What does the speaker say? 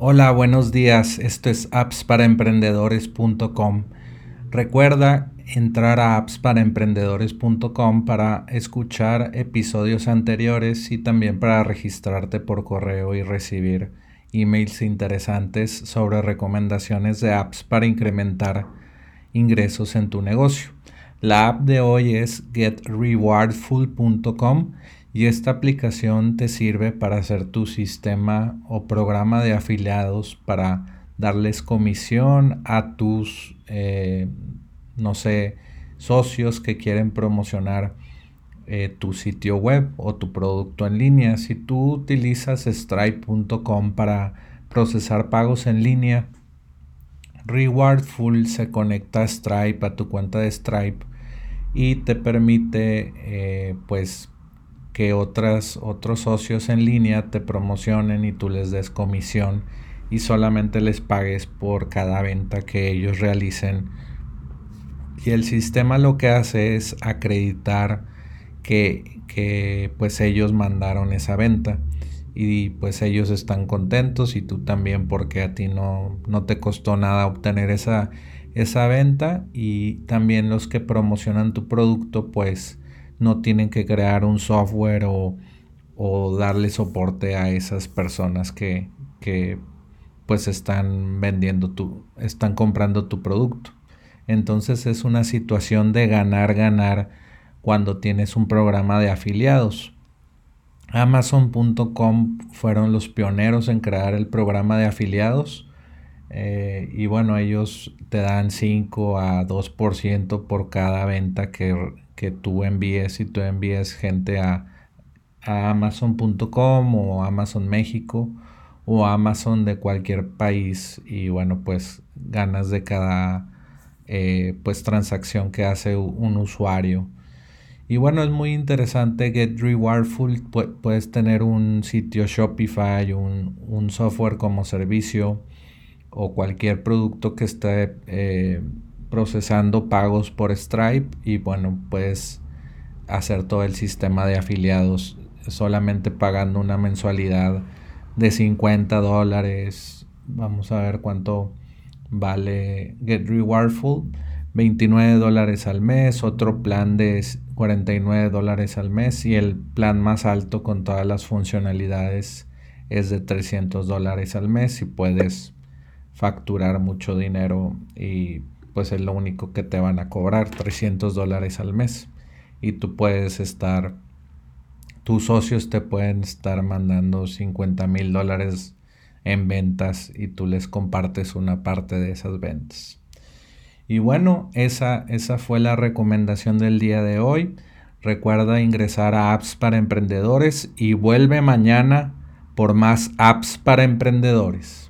Hola, buenos días. Esto es appsparaemprendedores.com. Recuerda entrar a appsparaemprendedores.com para escuchar episodios anteriores y también para registrarte por correo y recibir emails interesantes sobre recomendaciones de apps para incrementar ingresos en tu negocio. La app de hoy es getrewardful.com y esta aplicación te sirve para hacer tu sistema o programa de afiliados para darles comisión a tus, eh, no sé, socios que quieren promocionar eh, tu sitio web o tu producto en línea. Si tú utilizas stripe.com para procesar pagos en línea, Rewardful se conecta a Stripe, a tu cuenta de Stripe y te permite eh, pues que otras, otros socios en línea te promocionen y tú les des comisión y solamente les pagues por cada venta que ellos realicen. Y el sistema lo que hace es acreditar que, que pues ellos mandaron esa venta y pues ellos están contentos y tú también porque a ti no, no te costó nada obtener esa, esa venta y también los que promocionan tu producto pues no tienen que crear un software o, darle soporte a esas personas que, que pues están vendiendo tu, están comprando tu producto. Entonces es una situación de ganar, ganar cuando tienes un programa de afiliados. Amazon.com fueron los pioneros en crear el programa de afiliados. Eh, y bueno, ellos te dan 5 a 2% por cada venta que, que tú envíes y tú envíes gente a, amazon.com o Amazon México o Amazon de cualquier país y bueno pues ganas de cada eh, pues transacción que hace un usuario. Y bueno es muy interesante Get Rewardful puedes tener un sitio Shopify un, un, software como servicio o cualquier producto que esté eh, procesando pagos por Stripe y bueno, puedes hacer todo el sistema de afiliados solamente pagando una mensualidad de 50 dólares. Vamos a ver cuánto vale Get Rewardful. 29 dólares al mes, otro plan de 49 dólares al mes y el plan más alto con todas las funcionalidades es de 300 dólares al mes y puedes facturar mucho dinero y pues es lo único que te van a cobrar, 300 dólares al mes. Y tú puedes estar, tus socios te pueden estar mandando 50 mil dólares en ventas y tú les compartes una parte de esas ventas. Y bueno, esa, esa fue la recomendación del día de hoy. Recuerda ingresar a apps para emprendedores y vuelve mañana por más apps para emprendedores.